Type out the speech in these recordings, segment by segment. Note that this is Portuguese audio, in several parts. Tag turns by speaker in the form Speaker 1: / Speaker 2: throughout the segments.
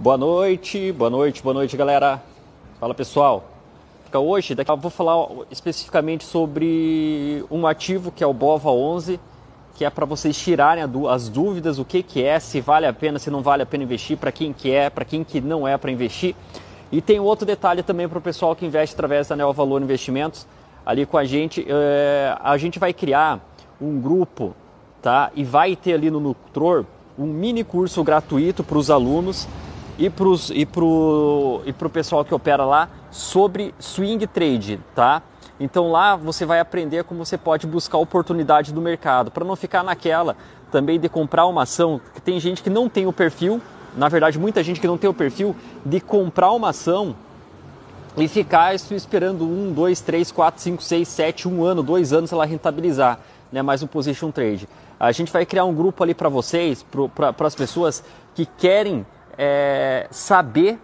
Speaker 1: Boa noite, boa noite, boa noite, galera. Fala pessoal. Hoje, daqui eu vou falar especificamente sobre um ativo que é o BOVA 11, que é para vocês tirarem as dúvidas, o que, que é, se vale a pena, se não vale a pena investir, para quem que é, para quem que não é para investir. E tem outro detalhe também para o pessoal que investe através da Neo Valor Investimentos, ali com a gente. É, a gente vai criar um grupo, tá? E vai ter ali no Nutror um mini curso gratuito para os alunos e para e pro, e pro pessoal que opera lá sobre swing trade, tá? Então lá você vai aprender como você pode buscar oportunidade do mercado, para não ficar naquela também de comprar uma ação, que tem gente que não tem o perfil, na verdade muita gente que não tem o perfil de comprar uma ação e ficar esperando um, dois, três, quatro, cinco, seis, sete, um ano, dois anos ela rentabilizar, né? Mais um position trade. A gente vai criar um grupo ali para vocês, para as pessoas que querem é, saber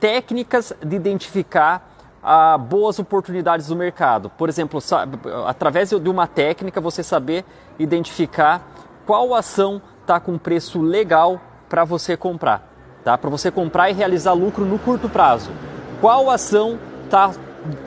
Speaker 1: técnicas de identificar ah, boas oportunidades do mercado. Por exemplo, sabe, através de uma técnica, você saber identificar qual ação está com preço legal para você comprar, tá? Para você comprar e realizar lucro no curto prazo. Qual ação está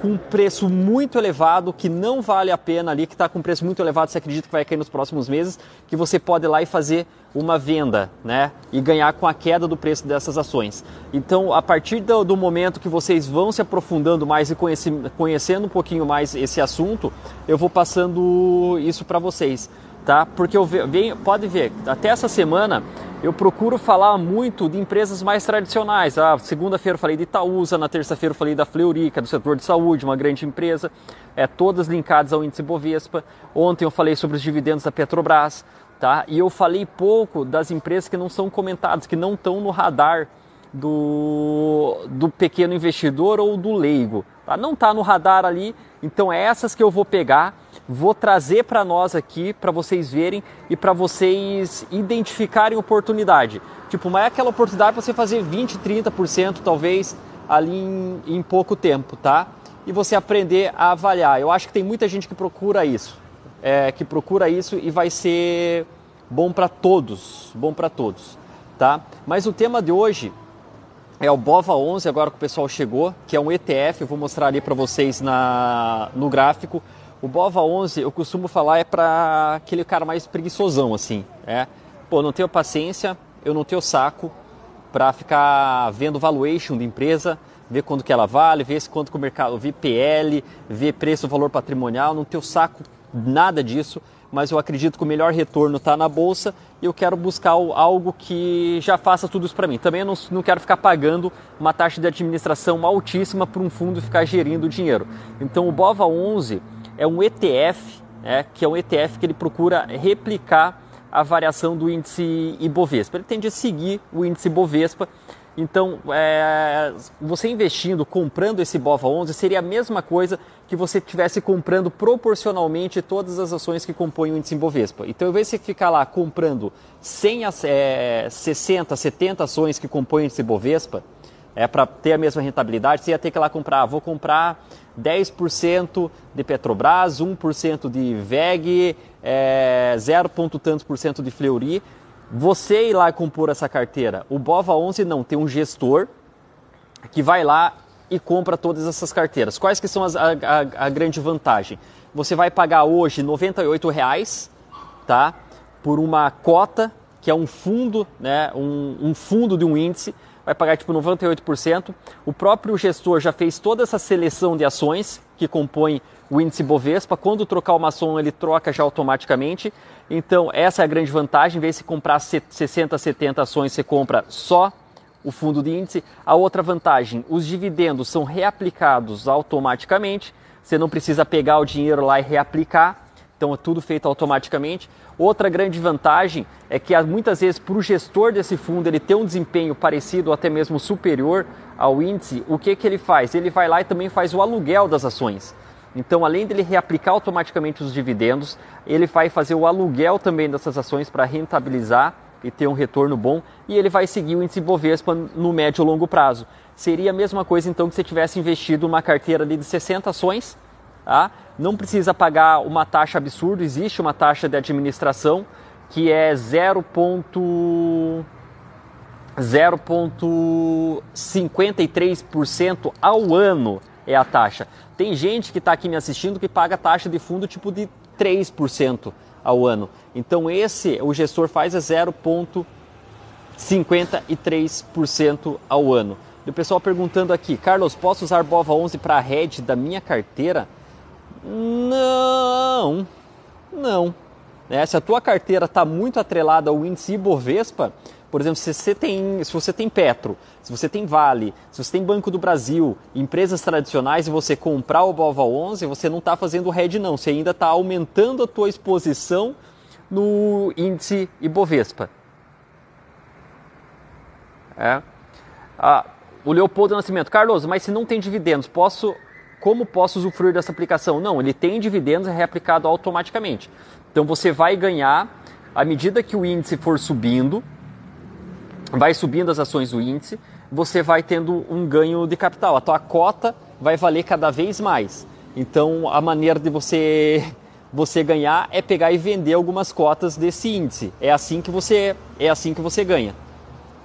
Speaker 1: com um preço muito elevado, que não vale a pena ali, que está com um preço muito elevado, você acredita que vai cair nos próximos meses, que você pode ir lá e fazer uma venda, né? E ganhar com a queda do preço dessas ações. Então, a partir do, do momento que vocês vão se aprofundando mais e conhece, conhecendo um pouquinho mais esse assunto, eu vou passando isso para vocês, tá? Porque eu venho, pode ver, até essa semana eu procuro falar muito de empresas mais tradicionais. Ah, segunda-feira eu falei de Itaúsa, na terça-feira eu falei da é do setor de saúde, uma grande empresa, é, todas linkadas ao índice Bovespa. Ontem eu falei sobre os dividendos da Petrobras, tá? E eu falei pouco das empresas que não são comentadas, que não estão no radar do, do pequeno investidor ou do leigo. Tá? Não está no radar ali, então é essas que eu vou pegar, vou trazer para nós aqui, para vocês verem e para vocês identificarem oportunidade. Tipo, mas é aquela oportunidade para você fazer 20, 30% talvez ali em, em pouco tempo, tá? E você aprender a avaliar. Eu acho que tem muita gente que procura isso, é, que procura isso e vai ser bom para todos, bom para todos, tá? Mas o tema de hoje é o BOVA 11, agora que o pessoal chegou, que é um ETF, eu vou mostrar ali para vocês na, no gráfico. O BOVA 11, eu costumo falar, é para aquele cara mais preguiçosão, assim. É. Pô, não tenho paciência, eu não tenho saco para ficar vendo valuation de empresa, ver quanto que ela vale, ver quanto que o mercado, ver PL, ver preço, valor patrimonial, não tenho saco nada disso mas eu acredito que o melhor retorno está na bolsa e eu quero buscar algo que já faça tudo isso para mim. Também eu não, não quero ficar pagando uma taxa de administração altíssima para um fundo ficar gerindo o dinheiro. Então o BOVA 11 é um ETF, né, que é um ETF que ele procura replicar a variação do índice Ibovespa. Ele tende a seguir o índice Ibovespa então, é, você investindo, comprando esse BOVA 11, seria a mesma coisa que você estivesse comprando proporcionalmente todas as ações que compõem o índice Bovespa. Então, ao invés de ficar lá comprando 100, é, 60, 70 ações que compõem o índice Bovespa, é, para ter a mesma rentabilidade, você ia ter que ir lá comprar, vou comprar 10% de Petrobras, 1% de VEG, é, 0, tantos por cento de Fleury, você ir lá compor essa carteira. O BOVA 11 não, tem um gestor que vai lá e compra todas essas carteiras. Quais que são as, a, a, a, grande vantagem? Você vai pagar hoje R$ 98,00, tá? Por uma cota, que é um fundo, né? Um, um fundo de um índice, vai pagar tipo 98%. O próprio gestor já fez toda essa seleção de ações que compõem o índice Bovespa. Quando trocar uma ação, ele troca já automaticamente. Então, essa é a grande vantagem. Em vez de comprar 60, 70 ações, você compra só o fundo de índice. A outra vantagem, os dividendos são reaplicados automaticamente. Você não precisa pegar o dinheiro lá e reaplicar. Então, é tudo feito automaticamente. Outra grande vantagem é que muitas vezes para o gestor desse fundo ele ter um desempenho parecido ou até mesmo superior ao índice, o que, que ele faz? Ele vai lá e também faz o aluguel das ações. Então, além dele reaplicar automaticamente os dividendos, ele vai fazer o aluguel também dessas ações para rentabilizar e ter um retorno bom, e ele vai seguir o índice Bovespa no médio e longo prazo. Seria a mesma coisa então que você tivesse investido uma carteira ali de 60 ações, tá? Não precisa pagar uma taxa absurda, existe uma taxa de administração que é 0. 0,53% ao ano é a taxa. Tem gente que está aqui me assistindo que paga taxa de fundo tipo de 3% ao ano. Então esse o gestor faz é 0,53% ao ano. E o pessoal perguntando aqui, Carlos, posso usar BOVA 11 para a rede da minha carteira? Não, não. É, se a tua carteira está muito atrelada ao índice Ibovespa, por exemplo, se você tem, se você tem Petro, se você tem Vale, se você tem Banco do Brasil, empresas tradicionais e você comprar o BOVA 11, você não está fazendo hedge não, você ainda está aumentando a tua exposição no índice Ibovespa. É. Ah, o Leopoldo Nascimento, Carlos, mas se não tem dividendos, posso, como posso usufruir dessa aplicação? Não, ele tem dividendos, é reaplicado automaticamente. Então você vai ganhar à medida que o índice for subindo, vai subindo as ações do índice, você vai tendo um ganho de capital. A tua cota vai valer cada vez mais. Então, a maneira de você você ganhar é pegar e vender algumas cotas desse índice. É assim que você é assim que você ganha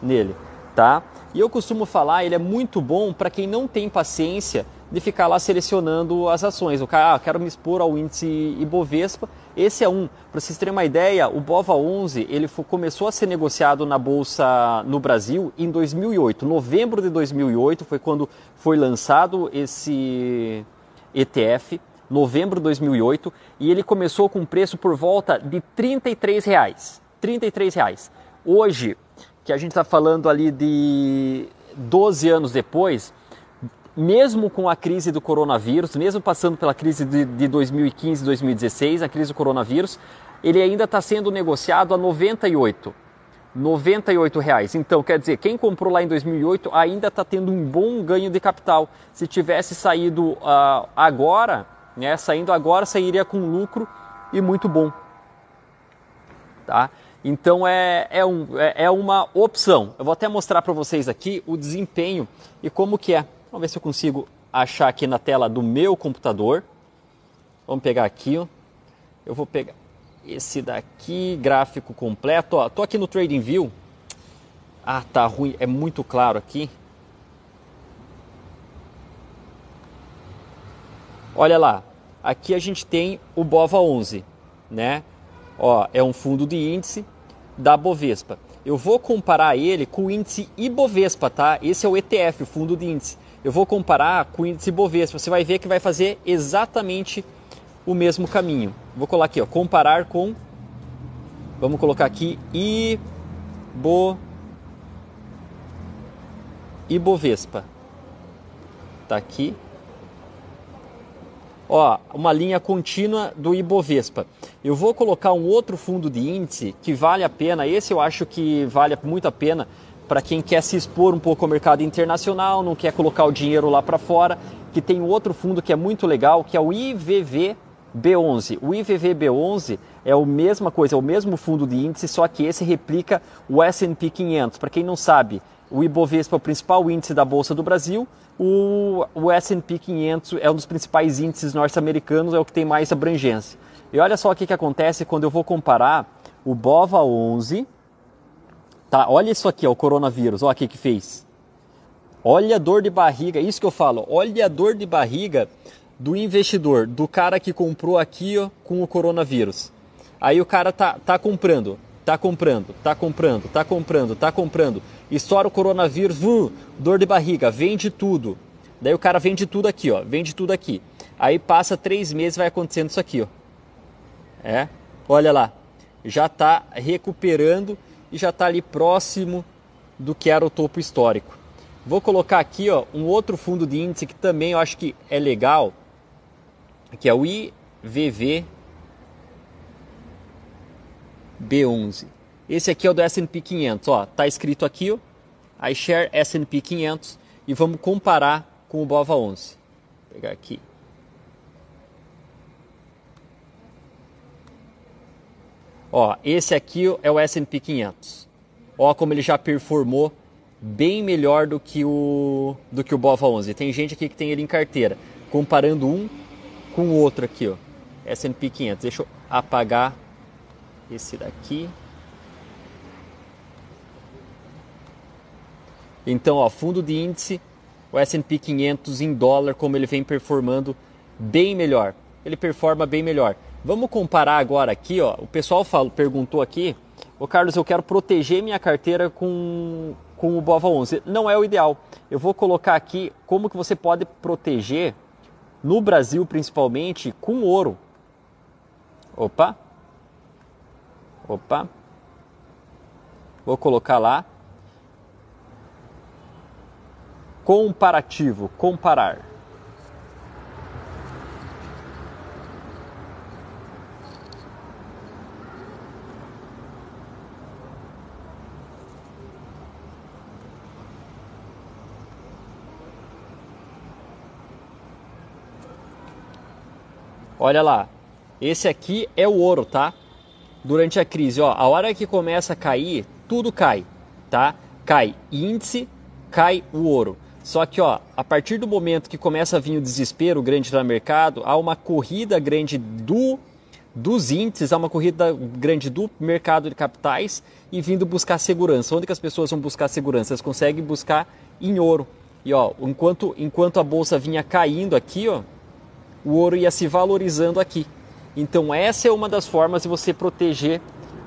Speaker 1: nele, tá? E eu costumo falar, ele é muito bom para quem não tem paciência de ficar lá selecionando as ações. O cara, ah, quero me expor ao índice Ibovespa. Esse é um. Para vocês terem uma ideia, o BOVA 11 ele começou a ser negociado na bolsa no Brasil em 2008. Novembro de 2008 foi quando foi lançado esse ETF. Novembro de 2008 e ele começou com preço por volta de 33 reais. 33 reais. Hoje, que a gente está falando ali de 12 anos depois, mesmo com a crise do coronavírus, mesmo passando pela crise de, de 2015 2016, a crise do coronavírus, ele ainda está sendo negociado a 98. 98 reais. Então, quer dizer, quem comprou lá em 2008 ainda está tendo um bom ganho de capital. Se tivesse saído uh, agora, né, saindo agora, sairia com lucro e muito bom. Tá? Então é, é, um, é, é uma opção. Eu vou até mostrar para vocês aqui o desempenho e como que é. Vamos ver se eu consigo achar aqui na tela do meu computador. Vamos pegar aqui, ó. Eu vou pegar esse daqui, gráfico completo. Ó, tô aqui no TradingView. Ah, tá ruim, é muito claro aqui. Olha lá, aqui a gente tem o BOVA 11, né? Ó, é um fundo de índice da Bovespa. Eu vou comparar ele com o índice Ibovespa, tá? Esse é o ETF, o fundo de índice eu vou comparar com o índice Bovespa, você vai ver que vai fazer exatamente o mesmo caminho. Vou colocar aqui, ó, comparar com, vamos colocar aqui Ibo, Ibovespa. Tá aqui. Ó, uma linha contínua do Ibovespa. Eu vou colocar um outro fundo de índice que vale a pena, esse eu acho que vale muito a pena, para quem quer se expor um pouco ao mercado internacional, não quer colocar o dinheiro lá para fora, que tem outro fundo que é muito legal, que é o IVV-B11. O IVV-B11 é a mesma coisa, é o mesmo fundo de índice, só que esse replica o S&P 500. Para quem não sabe, o Ibovespa é o principal índice da Bolsa do Brasil, o, o S&P 500 é um dos principais índices norte-americanos, é o que tem mais abrangência. E olha só o que, que acontece quando eu vou comparar o BOVA 11 Tá, olha isso aqui, ó, o coronavírus, olha o que fez. Olha a dor de barriga, isso que eu falo, olha a dor de barriga do investidor, do cara que comprou aqui ó, com o coronavírus. Aí o cara tá, tá comprando, tá comprando, tá comprando, tá comprando, tá comprando. Estoura o coronavírus, uh, dor de barriga, vende tudo. Daí o cara vende tudo aqui, ó, vende tudo aqui. Aí passa três meses vai acontecendo isso aqui, ó. É, olha lá, já está recuperando e já está ali próximo do que era o topo histórico. Vou colocar aqui ó, um outro fundo de índice que também eu acho que é legal, que é o IVV B11. Esse aqui é o do S&P 500, ó, tá escrito aqui, ó, iShare S&P 500 e vamos comparar com o BOVA 11. Vou pegar aqui. Ó, esse aqui é o S&P 500. Ó como ele já performou bem melhor do que o do que o BOVA 11. Tem gente aqui que tem ele em carteira, comparando um com o outro aqui, ó. S&P 500. Deixa eu apagar esse daqui. Então, ó, fundo de índice, o S&P 500 em dólar, como ele vem performando bem melhor. Ele performa bem melhor. Vamos comparar agora aqui, ó. O pessoal falou, perguntou aqui, ô Carlos, eu quero proteger minha carteira com, com o Bova 11. Não é o ideal. Eu vou colocar aqui como que você pode proteger no Brasil principalmente com ouro. Opa. Opa. Vou colocar lá. Comparativo, comparar. Olha lá, esse aqui é o ouro, tá? Durante a crise, ó, a hora que começa a cair, tudo cai, tá? Cai índice, cai o ouro. Só que, ó, a partir do momento que começa a vir o desespero grande no mercado, há uma corrida grande do dos índices, há uma corrida grande do mercado de capitais e vindo buscar segurança. Onde que as pessoas vão buscar segurança? Elas conseguem buscar em ouro. E ó, enquanto, enquanto a bolsa vinha caindo aqui, ó, o ouro ia se valorizando aqui. Então essa é uma das formas de você proteger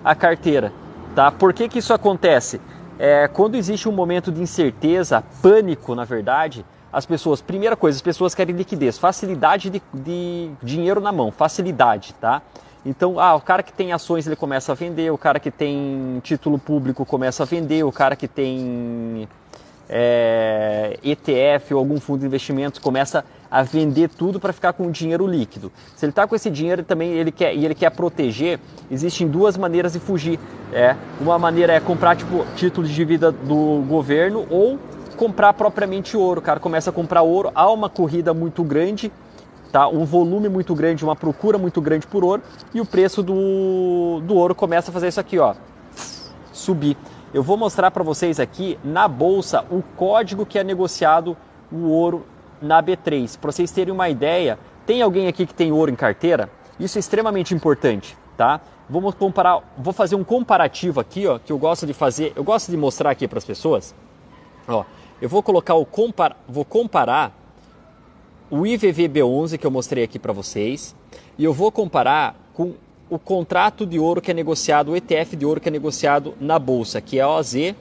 Speaker 1: a carteira. Tá? Por que, que isso acontece? É, quando existe um momento de incerteza, pânico, na verdade, as pessoas, primeira coisa, as pessoas querem liquidez, facilidade de, de dinheiro na mão, facilidade, tá? Então, ah, o cara que tem ações ele começa a vender, o cara que tem título público começa a vender, o cara que tem é, ETF ou algum fundo de investimentos começa a vender tudo para ficar com o dinheiro líquido. Se ele está com esse dinheiro também ele quer e ele quer proteger, existem duas maneiras de fugir. É, uma maneira é comprar tipo títulos de dívida do governo ou comprar propriamente ouro. O cara começa a comprar ouro, há uma corrida muito grande, tá? Um volume muito grande, uma procura muito grande por ouro e o preço do, do ouro começa a fazer isso aqui, ó, subir. Eu vou mostrar para vocês aqui na bolsa o código que é negociado o ouro na B3. Para vocês terem uma ideia, tem alguém aqui que tem ouro em carteira? Isso é extremamente importante, tá? Vamos comparar, vou fazer um comparativo aqui, ó, que eu gosto de fazer, eu gosto de mostrar aqui para as pessoas. Ó, eu vou colocar o compar, vou comparar o IVVB11 que eu mostrei aqui para vocês e eu vou comparar com o contrato de ouro que é negociado, o ETF de ouro que é negociado na bolsa, que é OZ.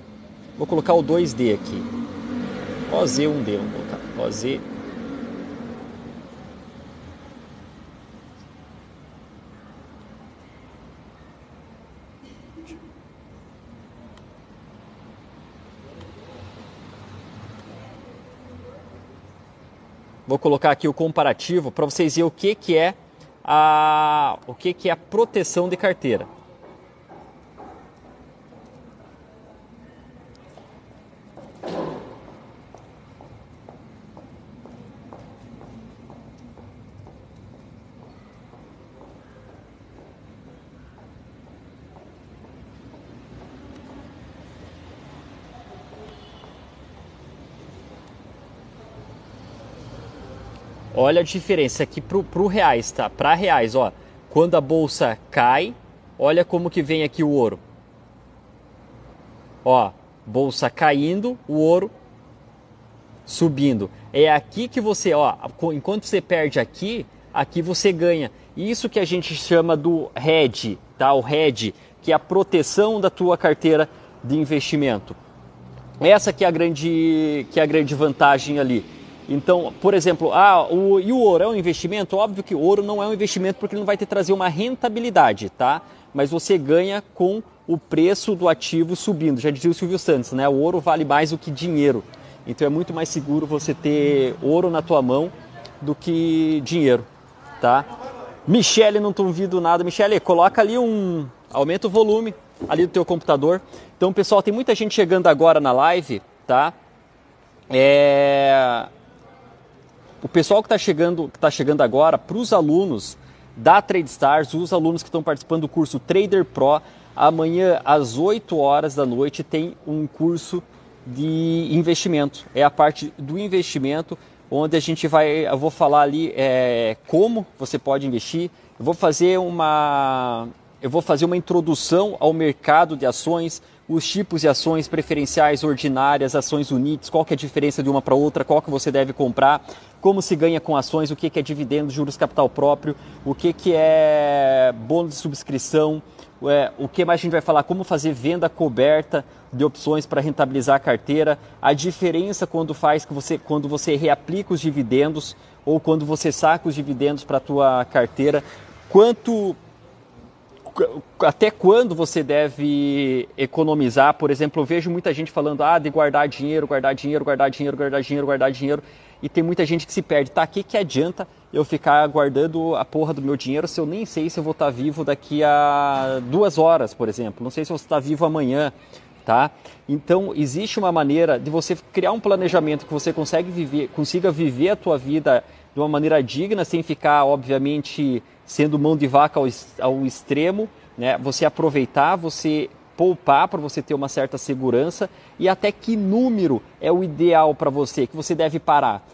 Speaker 1: Vou colocar o 2D aqui. OZ1D, vamos colocar. OZ. Vou colocar aqui o comparativo para vocês verem o que, que é a, o que, que é a proteção de carteira. Olha a diferença aqui pro, pro reais, tá? Para reais, ó. Quando a bolsa cai, olha como que vem aqui o ouro. Ó, bolsa caindo, o ouro subindo. É aqui que você, ó, enquanto você perde aqui, aqui você ganha. Isso que a gente chama do hedge, tá? O hedge, que é a proteção da tua carteira de investimento. Essa que é a grande, que é a grande vantagem ali. Então, por exemplo, ah, o, e o ouro é um investimento? Óbvio que ouro não é um investimento porque ele não vai te trazer uma rentabilidade, tá? Mas você ganha com o preço do ativo subindo. Já dizia o Silvio Santos, né? O ouro vale mais do que dinheiro. Então é muito mais seguro você ter ouro na tua mão do que dinheiro, tá? Michele, não estou ouvindo nada. Michele, coloca ali um... Aumenta o volume ali do teu computador. Então, pessoal, tem muita gente chegando agora na live, tá? É o pessoal que está chegando, que tá chegando agora, para os alunos da TradeStars, os alunos que estão participando do curso Trader Pro, amanhã às 8 horas da noite tem um curso de investimento. É a parte do investimento onde a gente vai, eu vou falar ali é, como você pode investir. Eu vou fazer uma, eu vou fazer uma introdução ao mercado de ações, os tipos de ações preferenciais ordinárias, ações unites, qual que é a diferença de uma para outra, qual que você deve comprar, como se ganha com ações, o que, que é dividendos, juros capital próprio, o que, que é bônus de subscrição, é, o que mais a gente vai falar, como fazer venda coberta de opções para rentabilizar a carteira, a diferença quando faz que você, quando você reaplica os dividendos ou quando você saca os dividendos para a tua carteira, quanto até quando você deve economizar? Por exemplo, eu vejo muita gente falando ah, de guardar dinheiro, guardar dinheiro, guardar dinheiro, guardar dinheiro, guardar dinheiro. E tem muita gente que se perde. Tá, o que, que adianta eu ficar guardando a porra do meu dinheiro se eu nem sei se eu vou estar vivo daqui a duas horas, por exemplo? Não sei se eu vou estar vivo amanhã, tá? Então, existe uma maneira de você criar um planejamento que você consegue viver, consiga viver a tua vida de uma maneira digna, sem ficar, obviamente, sendo mão de vaca ao, ao extremo, né? Você aproveitar, você poupar para você ter uma certa segurança e até que número é o ideal para você, que você deve parar.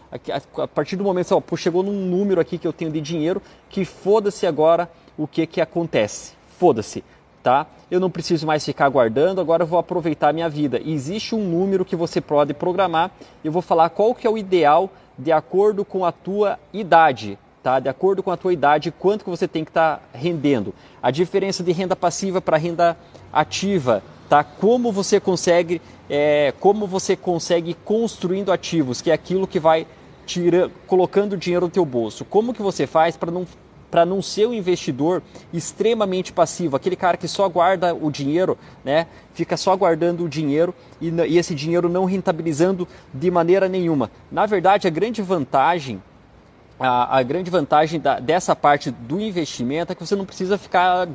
Speaker 1: A partir do momento, pô, chegou num número aqui que eu tenho de dinheiro, que foda-se agora o que, que acontece. Foda-se, tá? Eu não preciso mais ficar guardando, agora eu vou aproveitar a minha vida. Existe um número que você pode programar, eu vou falar qual que é o ideal de acordo com a tua idade tá? De acordo com a tua idade, quanto que você tem que estar tá rendendo. A diferença de renda passiva para renda ativa, tá? Como você consegue, é, como você consegue construindo ativos, que é aquilo que vai tira, colocando dinheiro no teu bolso. Como que você faz para não para não ser um investidor extremamente passivo, aquele cara que só guarda o dinheiro, né? Fica só guardando o dinheiro e, e esse dinheiro não rentabilizando de maneira nenhuma. Na verdade, a grande vantagem a, a, grande vantagem da, dessa parte do investimento é que você não precisa ficar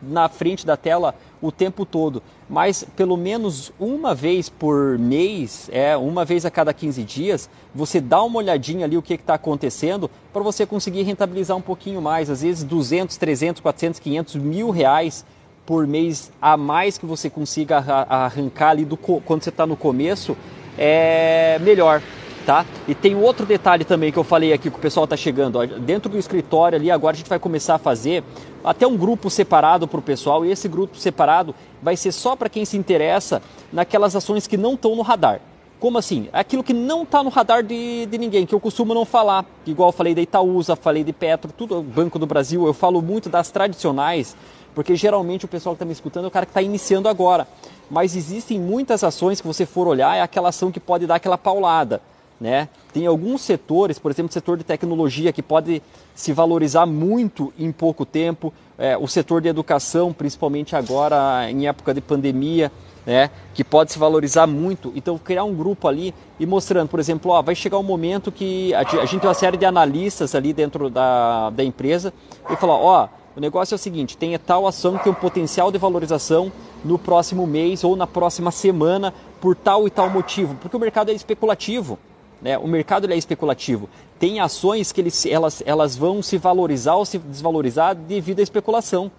Speaker 1: na frente da tela o tempo todo, mas pelo menos uma vez por mês, é uma vez a cada 15 dias, você dá uma olhadinha ali o que está acontecendo para você conseguir rentabilizar um pouquinho mais, às vezes 200, 300, 400, 500, mil reais por mês a mais que você consiga arrancar ali do, quando você está no começo, é melhor tá? E tem outro detalhe também que eu falei aqui que o pessoal está chegando. Dentro do escritório ali, agora a gente vai começar a fazer até um grupo separado para o pessoal. E esse grupo separado vai ser só para quem se interessa naquelas ações que não estão no radar. Como assim? Aquilo que não está no radar de, de ninguém, que eu costumo não falar. Igual eu falei da Itaúsa, falei de Petro, tudo Banco do Brasil. Eu falo muito das tradicionais, porque geralmente o pessoal que está me escutando é o cara que está iniciando agora. Mas existem muitas ações que você for olhar, é aquela ação que pode dar aquela paulada. Né? Tem alguns setores, por exemplo, o setor de tecnologia, que pode se valorizar muito em pouco tempo, é, o setor de educação, principalmente agora em época de pandemia, né, que pode se valorizar muito. Então, criar um grupo ali e mostrando, por exemplo, ó, vai chegar um momento que a, gente tem uma série de analistas ali dentro da, da empresa e falar, ó, o negócio é o seguinte, tem tal ação que tem um potencial de valorização no próximo mês ou na próxima semana por tal e tal motivo, porque o mercado é especulativo. Né? O mercado é especulativo. Tem ações que eles, elas, elas vão se valorizar ou se desvalorizar devido à especulação.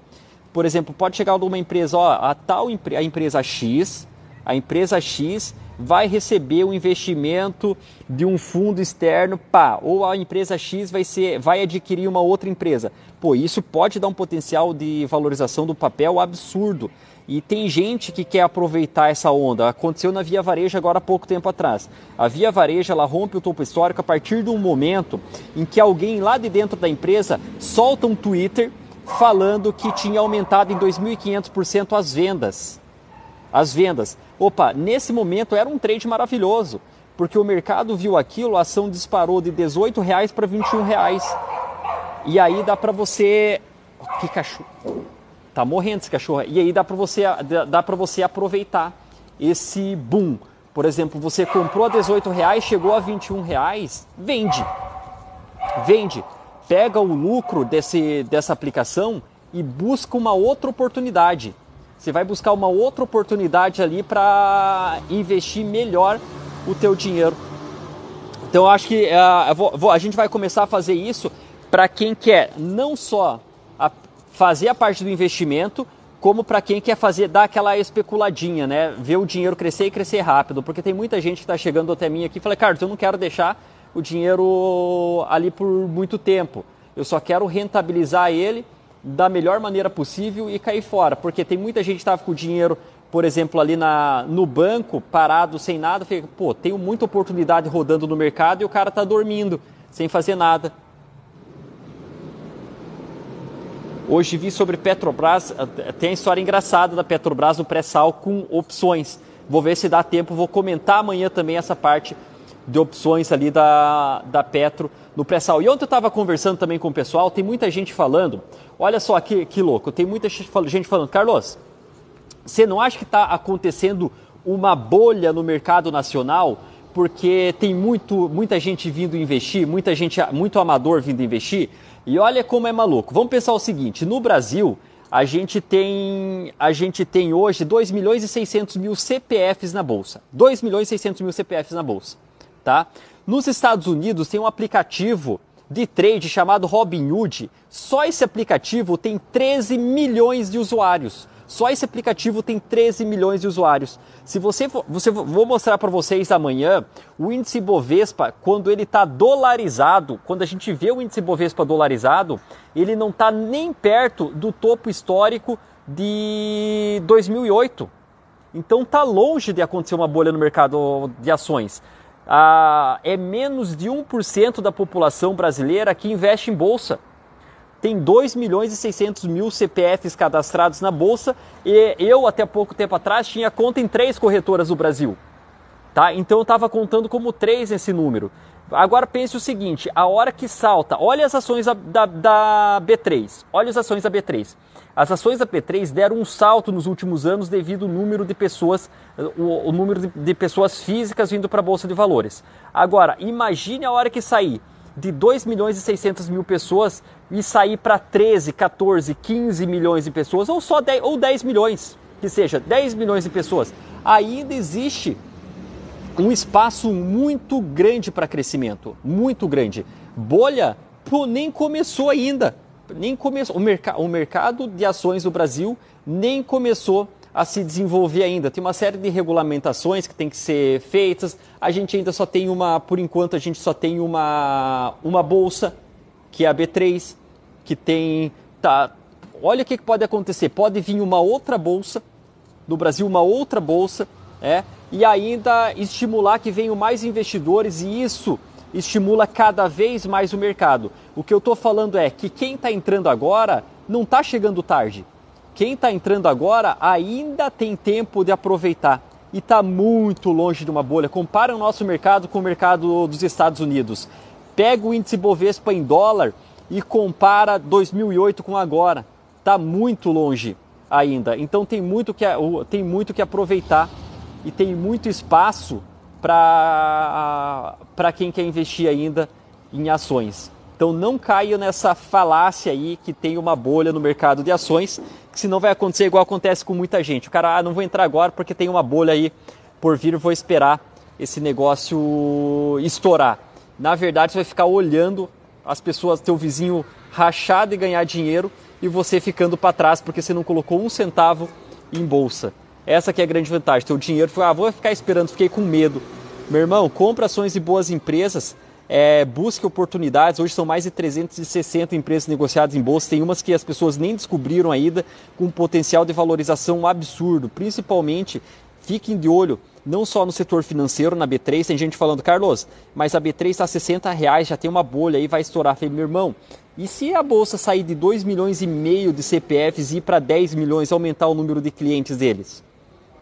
Speaker 1: Por exemplo, pode chegar uma empresa, ó, a tal a empresa X, a empresa X vai receber um investimento de um fundo externo, pá, ou a empresa X vai, ser, vai adquirir uma outra empresa. Pô, isso pode dar um potencial de valorização do papel absurdo. E tem gente que quer aproveitar essa onda. Aconteceu na Via Varejo agora há pouco tempo atrás. A Via Varejo ela rompe o topo histórico a partir um momento em que alguém lá de dentro da empresa solta um Twitter falando que tinha aumentado em 2.500% as vendas. As vendas. Opa, nesse momento era um trade maravilhoso, porque o mercado viu aquilo, a ação disparou de 18 reais para 21 reais. E aí dá para você. Que cachorro Tá morrendo esse cachorro. E aí dá para você, dá você aproveitar esse boom. Por exemplo, você comprou a 18 reais, chegou a 21 reais, vende. Vende. Pega o lucro desse, dessa aplicação e busca uma outra oportunidade. Você vai buscar uma outra oportunidade ali para investir melhor o teu dinheiro. Então eu acho que uh, vou, vou, a gente vai começar a fazer isso para quem quer não só fazer a parte do investimento, como para quem quer fazer, dar aquela especuladinha, né? Ver o dinheiro crescer e crescer rápido. Porque tem muita gente que está chegando até mim aqui e fala, Carlos, eu não quero deixar o dinheiro ali por muito tempo. Eu só quero rentabilizar ele da melhor maneira possível e cair fora. Porque tem muita gente que estava com o dinheiro por exemplo, ali na, no banco, parado, sem nada, fica, pô, tenho muita oportunidade rodando no mercado e o cara está dormindo, sem fazer nada. Hoje vi sobre Petrobras, tem a história engraçada da Petrobras no pré-sal com opções. Vou ver se dá tempo, vou comentar amanhã também essa parte de opções ali da, da Petro no pré-sal. E ontem eu estava conversando também com o pessoal, tem muita gente falando, olha só que, que louco, tem muita gente falando, Carlos, você não acha que está acontecendo uma bolha no mercado nacional? Porque tem muito, muita gente vindo investir, muita gente, muito amador vindo investir. E olha como é maluco. Vamos pensar o seguinte: no Brasil, a gente tem, a gente tem hoje 2 milhões e 600 mil CPFs na bolsa. 2 milhões e 600 mil CPFs na bolsa. Tá? Nos Estados Unidos tem um aplicativo de trade chamado Robinhood. Só esse aplicativo tem 13 milhões de usuários. Só esse aplicativo tem 13 milhões de usuários. Se você, você vou mostrar para vocês amanhã o índice Bovespa quando ele está dolarizado, quando a gente vê o índice Bovespa dolarizado, ele não está nem perto do topo histórico de 2008. Então está longe de acontecer uma bolha no mercado de ações. Ah, é menos de 1% da população brasileira que investe em bolsa tem 2 milhões e 600 mil CPFs cadastrados na bolsa e eu até pouco tempo atrás tinha conta em três corretoras do Brasil. Tá? Então eu estava contando como três esse número. Agora pense o seguinte: a hora que salta, olha as ações da, da, da B3, olha as ações da B3. As ações da B3 deram um salto nos últimos anos devido ao número de pessoas, o, o número de, de pessoas físicas vindo para a bolsa de valores. Agora, imagine a hora que sair de 2 milhões e 600 mil pessoas e sair para 13, 14, 15 milhões de pessoas, ou só 10, ou 10 milhões, que seja 10 milhões de pessoas, ainda existe um espaço muito grande para crescimento, muito grande. Bolha pô, nem começou ainda, nem começou. O, merc o mercado de ações do Brasil nem começou a se desenvolver ainda. Tem uma série de regulamentações que tem que ser feitas. A gente ainda só tem uma, por enquanto, a gente só tem uma, uma bolsa, que é a B3, que tem. Tá, olha o que pode acontecer. Pode vir uma outra bolsa do Brasil, uma outra bolsa, é, e ainda estimular que venham mais investidores e isso estimula cada vez mais o mercado. O que eu estou falando é que quem está entrando agora não está chegando tarde quem está entrando agora ainda tem tempo de aproveitar e está muito longe de uma bolha. Compara o nosso mercado com o mercado dos Estados Unidos. Pega o índice Bovespa em dólar e compara 2008 com agora. Está muito longe ainda. Então tem muito que, tem muito que aproveitar e tem muito espaço para quem quer investir ainda em ações. Então não caia nessa falácia aí que tem uma bolha no mercado de ações, que senão vai acontecer igual acontece com muita gente. O cara, ah, não vou entrar agora porque tem uma bolha aí por vir, vou esperar esse negócio estourar. Na verdade, você vai ficar olhando as pessoas, teu vizinho rachar e ganhar dinheiro e você ficando para trás porque você não colocou um centavo em bolsa. Essa que é a grande vantagem. Teu dinheiro, ah, vou ficar esperando, fiquei com medo. Meu irmão, compra ações de boas empresas é, busque oportunidades. Hoje são mais de 360 empresas negociadas em bolsa. Tem umas que as pessoas nem descobriram ainda, com potencial de valorização absurdo. Principalmente, fiquem de olho não só no setor financeiro, na B3, tem gente falando, Carlos, mas a B3 está a 60 reais, já tem uma bolha aí, vai estourar. Falei, meu irmão, e se a bolsa sair de 2 milhões e meio de CPFs e ir para 10 milhões, aumentar o número de clientes deles?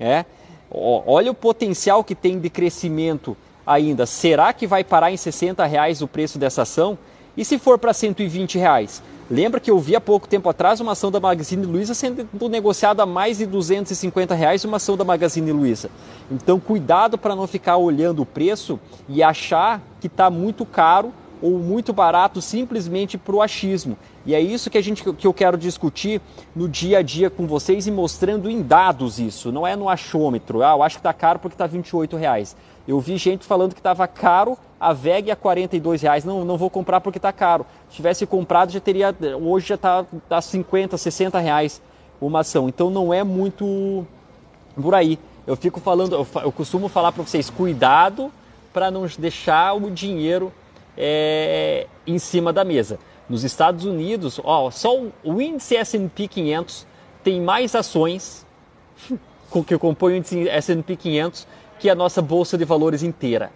Speaker 1: É? Olha o potencial que tem de crescimento ainda, será que vai parar em 60 reais o preço dessa ação? E se for para 120 reais? Lembra que eu vi há pouco tempo atrás uma ação da Magazine Luiza sendo negociada a mais de 250 reais uma ação da Magazine Luiza. Então cuidado para não ficar olhando o preço e achar que está muito caro ou muito barato simplesmente para o achismo. E é isso que, a gente, que eu quero discutir no dia a dia com vocês e mostrando em dados isso. Não é no achômetro. Ah, eu acho que está caro porque está 28 reais. Eu vi gente falando que estava caro a VEG a 42 reais. Não, não vou comprar porque está caro. Se tivesse comprado, já teria. Hoje já está a 50, 60 reais uma ação. Então não é muito por aí. Eu fico falando, eu, eu costumo falar para vocês, cuidado para não deixar o dinheiro é, em cima da mesa. Nos Estados Unidos, ó, só o índice S&P 500 tem mais ações que compõe o índice S&P 500, que a nossa bolsa de valores inteira.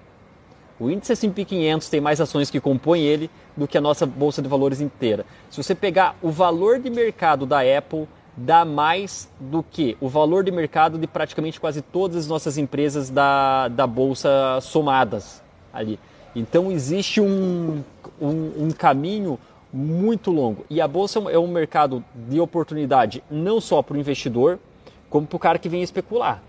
Speaker 1: O índice S&P 500 tem mais ações que compõem ele do que a nossa bolsa de valores inteira. Se você pegar o valor de mercado da Apple, dá mais do que o valor de mercado de praticamente quase todas as nossas empresas da, da bolsa somadas ali. Então existe um, um, um caminho muito longo. E a bolsa é um mercado de oportunidade não só para o investidor, como para o cara que vem especular.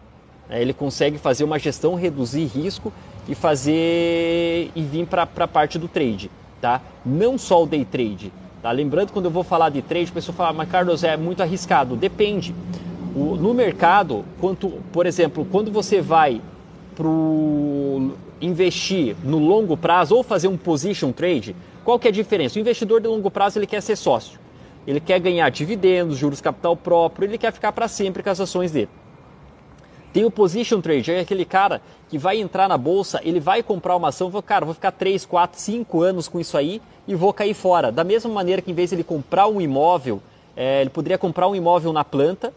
Speaker 1: É, ele consegue fazer uma gestão, reduzir risco e fazer e vir para a parte do trade, tá? Não só o day trade. Tá? Lembrando, quando eu vou falar de trade, a pessoa fala, mas Carlos, é muito arriscado. Depende. O, no mercado, quanto, por exemplo, quando você vai para investir no longo prazo ou fazer um position trade, qual que é a diferença? O investidor de longo prazo ele quer ser sócio. Ele quer ganhar dividendos, juros capital próprio, ele quer ficar para sempre com as ações dele. Tem o position trade, é aquele cara que vai entrar na bolsa, ele vai comprar uma ação, fala, cara, vou ficar 3, 4, 5 anos com isso aí e vou cair fora. Da mesma maneira que em vez de ele comprar um imóvel, é, ele poderia comprar um imóvel na planta,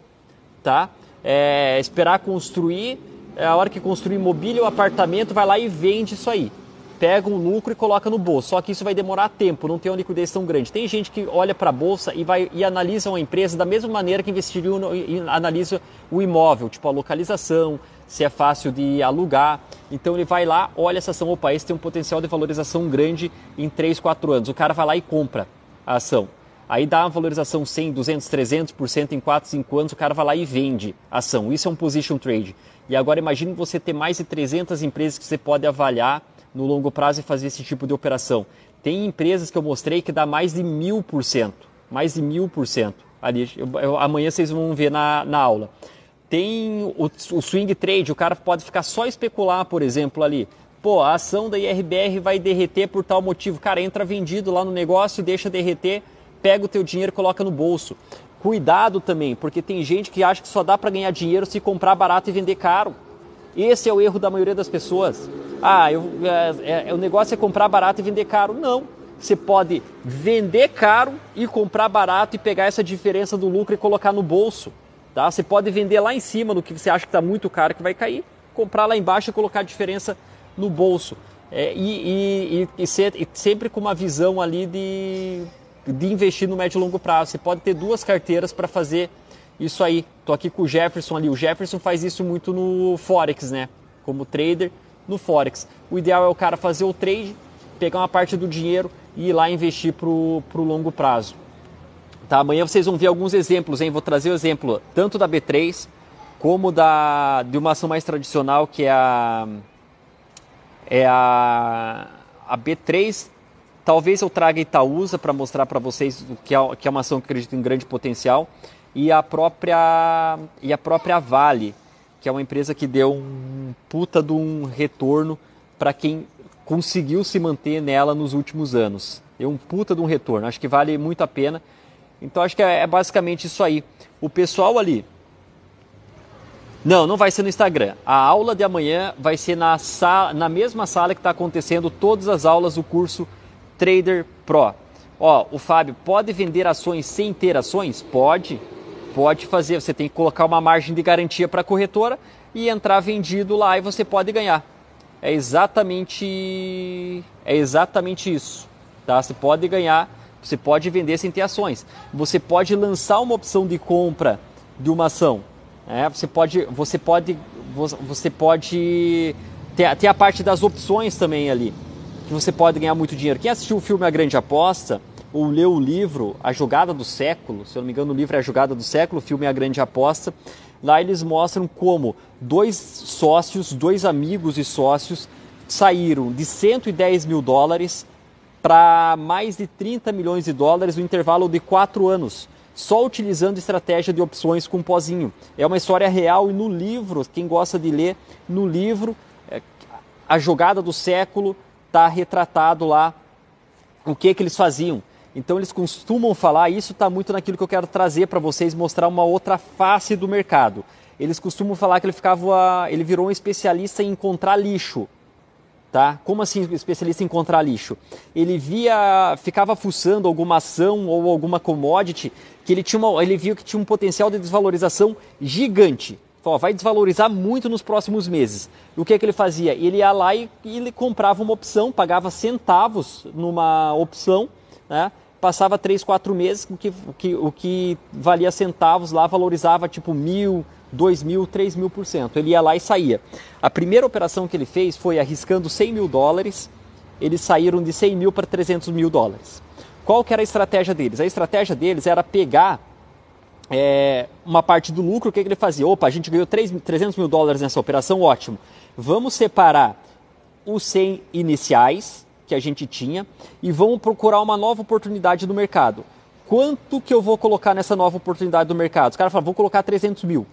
Speaker 1: tá? É, esperar construir, é, a hora que construir mobília ou apartamento, vai lá e vende isso aí pega um lucro e coloca no bolso. Só que isso vai demorar tempo, não tem uma liquidez tão grande. Tem gente que olha para a bolsa e vai e analisa uma empresa da mesma maneira que investiria e analisa o imóvel, tipo a localização, se é fácil de alugar. Então ele vai lá, olha essa ação, opa, esse tem um potencial de valorização grande em 3, 4 anos. O cara vai lá e compra a ação. Aí dá uma valorização 100, 200, 300% em 4, 5 anos, o cara vai lá e vende a ação. Isso é um position trade. E agora imagine você ter mais de 300 empresas que você pode avaliar no longo prazo e fazer esse tipo de operação. Tem empresas que eu mostrei que dá mais de mil por cento, mais de mil por cento. Ali, eu, eu, amanhã vocês vão ver na, na aula. Tem o, o swing trade, o cara pode ficar só especular, por exemplo, ali. Pô, a ação da IRBR vai derreter por tal motivo. Cara, entra vendido lá no negócio, deixa derreter, pega o teu dinheiro e coloca no bolso. Cuidado também, porque tem gente que acha que só dá para ganhar dinheiro se comprar barato e vender caro. Esse é o erro da maioria das pessoas. Ah, eu, é, é, o negócio é comprar barato e vender caro. Não. Você pode vender caro e comprar barato e pegar essa diferença do lucro e colocar no bolso. Tá? Você pode vender lá em cima no que você acha que está muito caro que vai cair, comprar lá embaixo e colocar a diferença no bolso. É, e, e, e, ser, e, sempre com uma visão ali de, de investir no médio e longo prazo. Você pode ter duas carteiras para fazer isso aí. Tô aqui com o Jefferson ali. O Jefferson faz isso muito no Forex, né? Como trader no Forex. O ideal é o cara fazer o trade, pegar uma parte do dinheiro e ir lá investir para o longo prazo. Tá, amanhã vocês vão ver alguns exemplos, hein? Vou trazer o exemplo tanto da B3 como da, de uma ação mais tradicional que é a, é a, a B3. Talvez eu traga Itaúsa para mostrar para vocês que é, que é uma ação que acredito em grande potencial e a própria, e a própria Vale, que é uma empresa que deu um puta de um retorno para quem conseguiu se manter nela nos últimos anos. Deu um puta de um retorno, acho que vale muito a pena. Então acho que é, é basicamente isso aí. O pessoal ali. Não, não vai ser no Instagram. A aula de amanhã vai ser na, sala, na mesma sala que está acontecendo todas as aulas do curso Trader Pro. Ó, o Fábio, pode vender ações sem ter ações? Pode pode fazer, você tem que colocar uma margem de garantia para a corretora e entrar vendido lá e você pode ganhar. É exatamente é exatamente isso, tá? Você pode ganhar, você pode vender sem ter ações. Você pode lançar uma opção de compra de uma ação. Né? Você pode você pode você pode ter, ter a parte das opções também ali, que você pode ganhar muito dinheiro. Quem assistiu o filme A Grande Aposta, ou leu o livro A Jogada do Século, se eu não me engano o livro é A Jogada do Século, o filme é A Grande Aposta, lá eles mostram como dois sócios, dois amigos e sócios saíram de 110 mil dólares para mais de 30 milhões de dólares no intervalo de quatro anos, só utilizando estratégia de opções com pozinho. É uma história real e no livro, quem gosta de ler, no livro, é, A Jogada do Século está retratado lá o que, que eles faziam. Então eles costumam falar, isso está muito naquilo que eu quero trazer para vocês, mostrar uma outra face do mercado. Eles costumam falar que ele ficava, ele virou um especialista em encontrar lixo. Tá? Como assim especialista em encontrar lixo? Ele via, ficava fuçando alguma ação ou alguma commodity que ele tinha uma, ele viu que tinha um potencial de desvalorização gigante. Vai desvalorizar muito nos próximos meses. E o que, que ele fazia? Ele ia lá e, e ele comprava uma opção, pagava centavos numa opção, né? Passava 3, 4 meses, o que, que, o que valia centavos lá valorizava tipo mil, 2 mil, 3 mil por cento. Ele ia lá e saía. A primeira operação que ele fez foi arriscando 100 mil dólares, eles saíram de 100 mil para 300 mil dólares. Qual que era a estratégia deles? A estratégia deles era pegar é, uma parte do lucro, o que, que ele fazia? Opa, a gente ganhou 3, 300 mil dólares nessa operação, ótimo. Vamos separar os 100 iniciais que a gente tinha e vamos procurar uma nova oportunidade no mercado. Quanto que eu vou colocar nessa nova oportunidade do mercado? Os caras falaram, vou colocar 300 mil.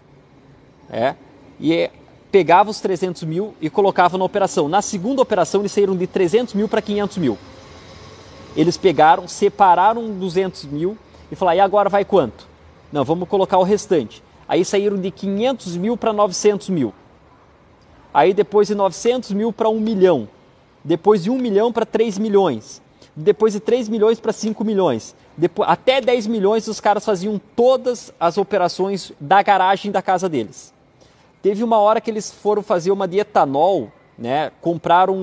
Speaker 1: É, e é, pegava os 300 mil e colocava na operação. Na segunda operação, eles saíram de 300 mil para 500 mil. Eles pegaram, separaram 200 mil e falaram, e agora vai quanto? Não, vamos colocar o restante. Aí saíram de 500 mil para 900 mil. Aí depois de 900 mil para 1 milhão. Depois de 1 milhão para 3 milhões. Depois de 3 milhões para 5 milhões. Depois, até 10 milhões os caras faziam todas as operações da garagem da casa deles. Teve uma hora que eles foram fazer uma de etanol, né? compraram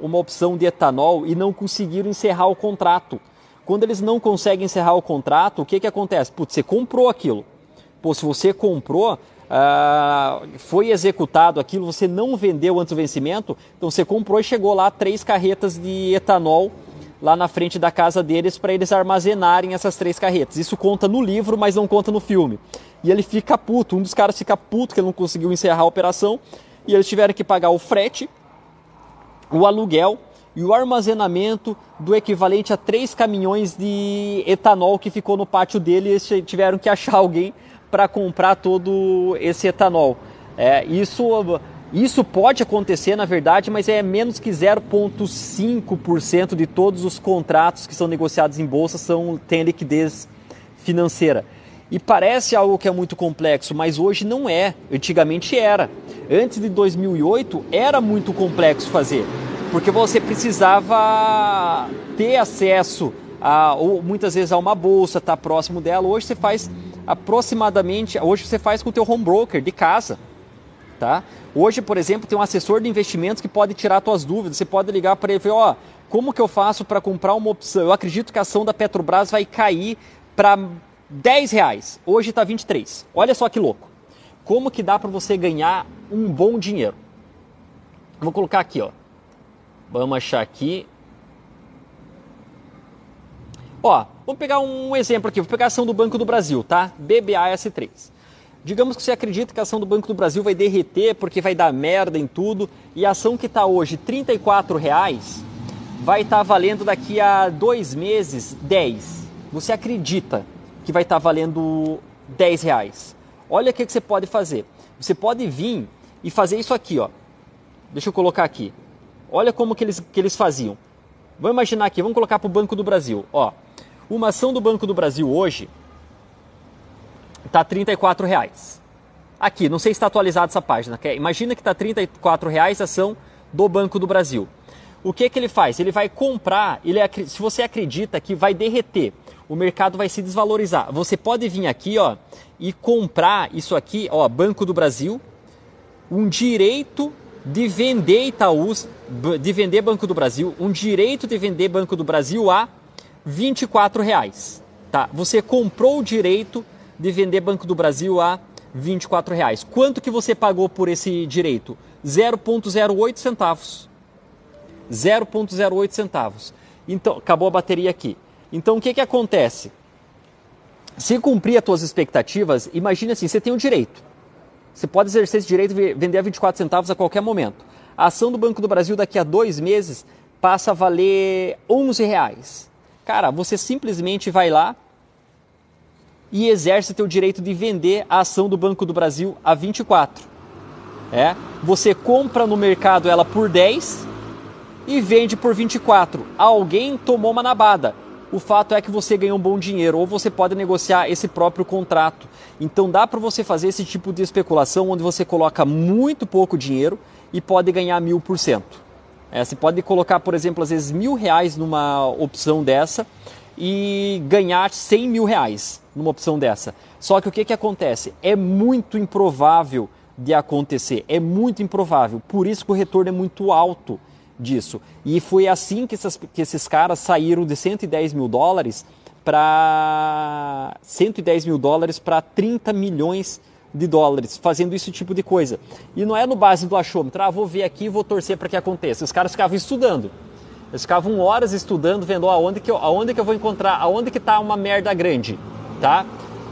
Speaker 1: uma opção de etanol e não conseguiram encerrar o contrato quando eles não conseguem encerrar o contrato, o que, que acontece? Putz, você comprou aquilo. Pô, se você comprou, uh, foi executado aquilo, você não vendeu antes do vencimento, então você comprou e chegou lá três carretas de etanol lá na frente da casa deles para eles armazenarem essas três carretas. Isso conta no livro, mas não conta no filme. E ele fica puto, um dos caras fica puto que ele não conseguiu encerrar a operação e eles tiveram que pagar o frete, o aluguel e o armazenamento do equivalente a três caminhões de etanol que ficou no pátio dele e eles tiveram que achar alguém para comprar todo esse etanol. É, isso, isso pode acontecer, na verdade, mas é menos que 0,5% de todos os contratos que são negociados em bolsa são, têm liquidez financeira. E parece algo que é muito complexo, mas hoje não é. Antigamente era. Antes de 2008 era muito complexo fazer porque você precisava ter acesso a, ou muitas vezes a uma bolsa, estar tá próximo dela. Hoje você faz aproximadamente, hoje você faz com o teu home broker de casa, tá? Hoje, por exemplo, tem um assessor de investimentos que pode tirar suas dúvidas. Você pode ligar para ele falar, ó, oh, como que eu faço para comprar uma opção? Eu acredito que a ação da Petrobras vai cair para 10 reais. Hoje está 23. Olha só que louco. Como que dá para você ganhar um bom dinheiro? Vou colocar aqui, ó. Vamos achar aqui. Ó, vamos pegar um exemplo aqui. Vou pegar a ação do Banco do Brasil, tá? BBAS3. Digamos que você acredita que a ação do Banco do Brasil vai derreter porque vai dar merda em tudo e a ação que está hoje R$ reais vai estar tá valendo daqui a dois meses 10. Você acredita que vai estar tá valendo 10 reais? Olha o que, que você pode fazer. Você pode vir e fazer isso aqui, ó. Deixa eu colocar aqui. Olha como que eles, que eles faziam. Vamos imaginar aqui, vamos colocar para o Banco do Brasil. Ó, uma ação do Banco do Brasil hoje está R$ reais. Aqui, não sei se está atualizada essa página. Imagina que está R$ reais a ação do Banco do Brasil. O que, que ele faz? Ele vai comprar, ele, se você acredita que vai derreter, o mercado vai se desvalorizar. Você pode vir aqui ó, e comprar isso aqui, ó, Banco do Brasil, um direito de vender Itaús, de vender Banco do Brasil, um direito de vender Banco do Brasil a 24 reais. Tá? Você comprou o direito de vender Banco do Brasil a 24 reais. Quanto que você pagou por esse direito? 0,08 centavos. 0,08 centavos. Então, acabou a bateria aqui. Então, o que, que acontece? Se cumprir as tuas expectativas, imagine assim, você tem o um direito. Você pode exercer esse direito de vender a 24 centavos a qualquer momento. A ação do Banco do Brasil daqui a dois meses passa a valer 11 reais. Cara, você simplesmente vai lá e exerce teu direito de vender a ação do Banco do Brasil a 24. É? Você compra no mercado ela por 10 e vende por 24. Alguém tomou uma nabada o fato é que você ganha um bom dinheiro ou você pode negociar esse próprio contrato. Então dá para você fazer esse tipo de especulação onde você coloca muito pouco dinheiro e pode ganhar mil por cento. É, você pode colocar, por exemplo, às vezes mil reais numa opção dessa e ganhar 100 mil reais numa opção dessa. Só que o que, que acontece? É muito improvável de acontecer. É muito improvável. Por isso que o retorno é muito alto disso. E foi assim que, essas, que esses caras saíram de 110 mil dólares para 110 mil dólares para 30 milhões de dólares, fazendo esse tipo de coisa. E não é no base do achômetro, ah, vou ver aqui e vou torcer para que aconteça. Os caras ficavam estudando. Eles ficavam horas estudando, vendo aonde que eu, aonde que eu vou encontrar, aonde que está uma merda grande, tá?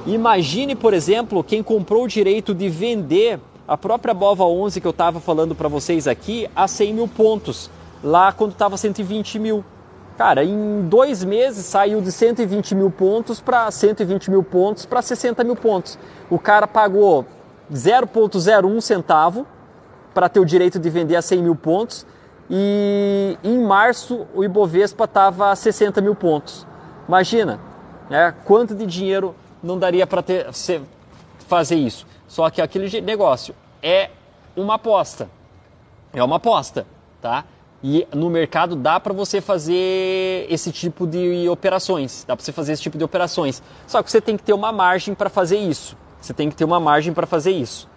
Speaker 1: Imagine, por exemplo, quem comprou o direito de vender a própria Bova 11 que eu estava falando para vocês aqui a 100 mil pontos, lá quando estava 120 mil. Cara, em dois meses saiu de 120 mil pontos para 120 mil pontos para 60 mil pontos. O cara pagou 0,01 centavo para ter o direito de vender a 100 mil pontos e em março o Ibovespa estava a 60 mil pontos. Imagina, né, quanto de dinheiro não daria para fazer isso. Só que aquele negócio é uma aposta. É uma aposta, tá? E no mercado dá para você fazer esse tipo de operações, dá para você fazer esse tipo de operações. Só que você tem que ter uma margem para fazer isso. Você tem que ter uma margem para fazer isso,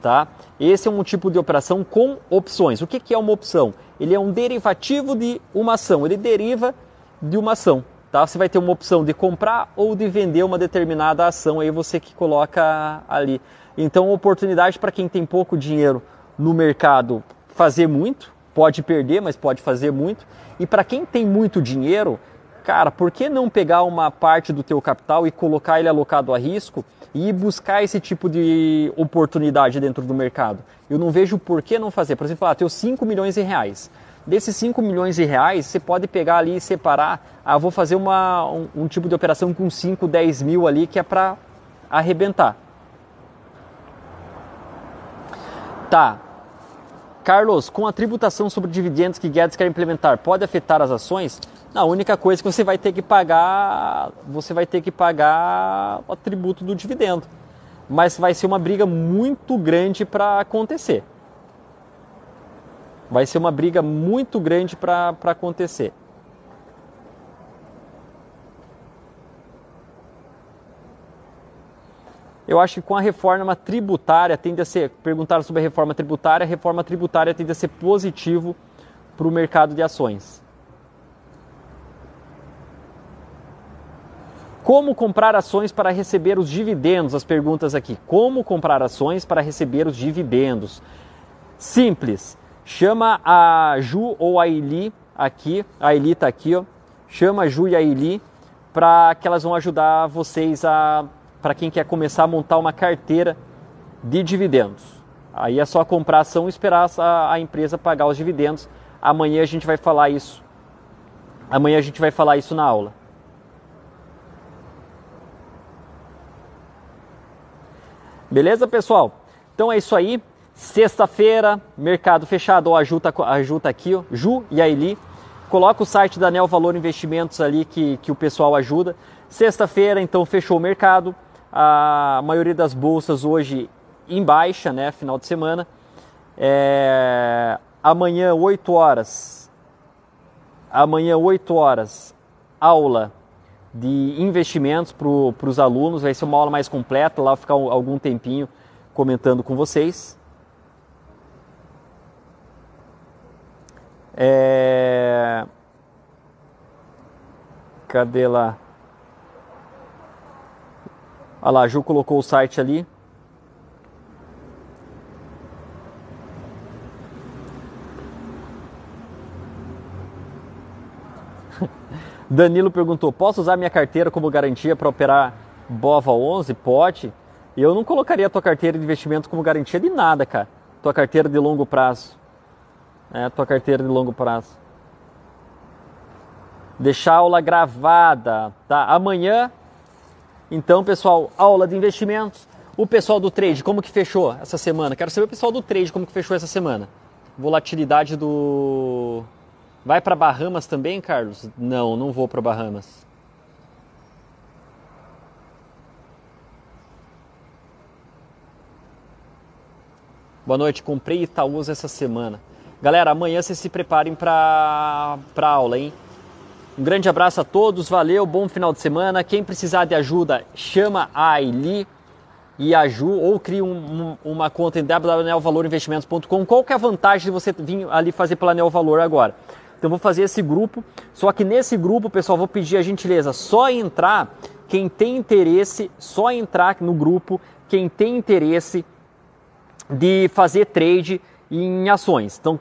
Speaker 1: tá? Esse é um tipo de operação com opções. O que, que é uma opção? Ele é um derivativo de uma ação. Ele deriva de uma ação, tá? Você vai ter uma opção de comprar ou de vender uma determinada ação. Aí você que coloca ali. Então, oportunidade para quem tem pouco dinheiro no mercado fazer muito pode perder, mas pode fazer muito. E para quem tem muito dinheiro, cara, por que não pegar uma parte do teu capital e colocar ele alocado a risco e buscar esse tipo de oportunidade dentro do mercado? Eu não vejo por que não fazer. Por exemplo, ah, tenho 5 milhões de reais. Desses 5 milhões de reais, você pode pegar ali e separar. Ah, vou fazer uma, um, um tipo de operação com 5, 10 mil ali que é para arrebentar. Tá, Carlos, com a tributação sobre dividendos que Guedes quer implementar, pode afetar as ações? A única coisa que você vai ter que pagar, você vai ter que pagar o tributo do dividendo. Mas vai ser uma briga muito grande para acontecer. Vai ser uma briga muito grande para acontecer. Eu acho que com a reforma tributária tende a ser, perguntaram sobre a reforma tributária, a reforma tributária tende a ser positivo para o mercado de ações. Como comprar ações para receber os dividendos? As perguntas aqui. Como comprar ações para receber os dividendos? Simples. Chama a Ju ou a Eli aqui, a Eli está aqui, ó. Chama a Ju e a Eli para que elas vão ajudar vocês a para quem quer começar a montar uma carteira de dividendos. Aí é só comprar ação e esperar a, a empresa pagar os dividendos. Amanhã a gente vai falar isso. Amanhã a gente vai falar isso na aula. Beleza, pessoal? Então é isso aí. Sexta-feira, mercado fechado. Ó, a Ju tá, a Ju tá aqui, ó, Ju e a Eli. Coloca o site da Neo Valor Investimentos ali que, que o pessoal ajuda. Sexta-feira, então, fechou o mercado a maioria das bolsas hoje em baixa, né, final de semana. É, amanhã, 8 horas, amanhã, 8 horas, aula de investimentos para os alunos, vai ser uma aula mais completa, lá ficar algum tempinho comentando com vocês. É... Cadê lá? Olha lá, a Ju colocou o site ali. Danilo perguntou: posso usar minha carteira como garantia para operar BOVA 11? Pode. Eu não colocaria a tua carteira de investimento como garantia de nada, cara. Tua carteira de longo prazo. É, tua carteira de longo prazo. Deixar a aula gravada, tá? Amanhã então, pessoal, aula de investimentos. O pessoal do trade, como que fechou essa semana? Quero saber o pessoal do trade, como que fechou essa semana. Volatilidade do... Vai para Bahamas também, Carlos? Não, não vou para Bahamas. Boa noite, comprei Itaúsa essa semana. Galera, amanhã vocês se preparem para aula, hein? Um grande abraço a todos, valeu, bom final de semana. Quem precisar de ajuda, chama a Aili. e a Ju, ou crie um, um, uma conta em www.neovalorinvestimentos.com. Qual que é a vantagem de você vir ali fazer pela Neo Valor agora? Então vou fazer esse grupo, só que nesse grupo, pessoal, vou pedir a gentileza, só entrar quem tem interesse, só entrar no grupo quem tem interesse de fazer trade em ações. Então,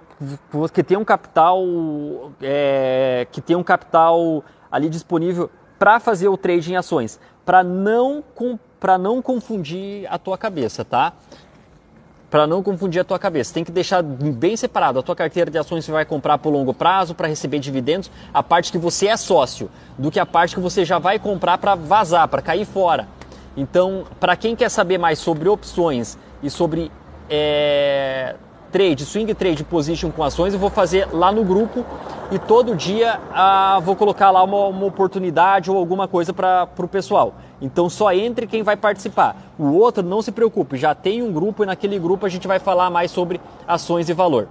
Speaker 1: que tem um capital, é, que tem um capital ali disponível para fazer o trade em ações, para não para não confundir a tua cabeça, tá? Para não confundir a tua cabeça, tem que deixar bem separado a tua carteira de ações que vai comprar por longo prazo para receber dividendos, a parte que você é sócio, do que a parte que você já vai comprar para vazar, para cair fora. Então, para quem quer saber mais sobre opções e sobre é, trade, swing trade position com ações, eu vou fazer lá no grupo e todo dia ah, vou colocar lá uma, uma, oportunidade ou alguma coisa para o pessoal. Então só entre quem vai participar. O outro, não se preocupe, já tem um grupo e naquele grupo a gente vai falar mais sobre ações e valor.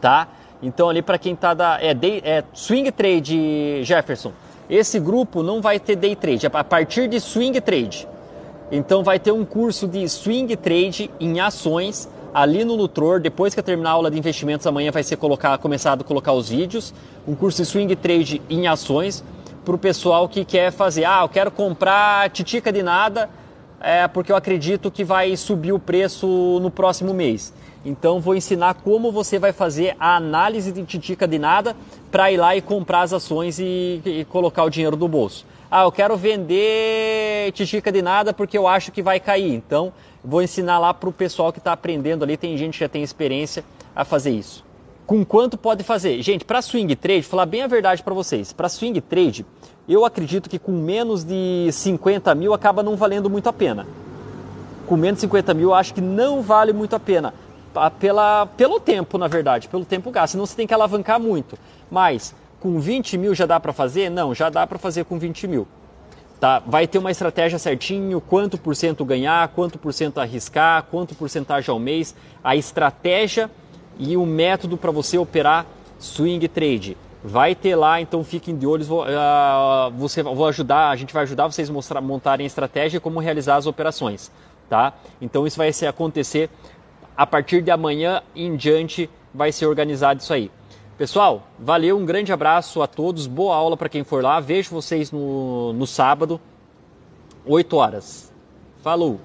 Speaker 1: Tá? Então ali para quem tá da é, day, é swing trade Jefferson. Esse grupo não vai ter day trade, é a partir de swing trade. Então vai ter um curso de swing trade em ações ali no Lutror, depois que terminar a aula de investimentos amanhã vai ser colocar, começado a colocar os vídeos, um curso de swing trade em ações para o pessoal que quer fazer, ah, eu quero comprar titica de nada, é, porque eu acredito que vai subir o preço no próximo mês. Então vou ensinar como você vai fazer a análise de titica de nada para ir lá e comprar as ações e, e colocar o dinheiro do bolso. Ah, eu quero vender titica de nada porque eu acho que vai cair. Então, vou ensinar lá para o pessoal que está aprendendo ali. Tem gente que já tem experiência a fazer isso. Com quanto pode fazer? Gente, para swing trade, falar bem a verdade para vocês. Para swing trade, eu acredito que com menos de 50 mil acaba não valendo muito a pena. Com menos de 50 mil, eu acho que não vale muito a pena. Pela, pelo tempo, na verdade, pelo tempo gasto. Senão você tem que alavancar muito. Mas com 20 mil já dá para fazer? Não, já dá para fazer com 20 mil. Tá? Vai ter uma estratégia certinho, quanto por cento ganhar, quanto por cento arriscar, quanto porcentagem ao mês, a estratégia e o método para você operar swing trade. Vai ter lá, então fiquem de olhos. Vou, uh, você, vou ajudar, a gente vai ajudar vocês mostrar, montarem a estratégia e como realizar as operações. Tá? Então isso vai ser acontecer a partir de amanhã em diante, vai ser organizado isso aí. Pessoal, valeu, um grande abraço a todos, boa aula para quem for lá. Vejo vocês no, no sábado, 8 horas. Falou!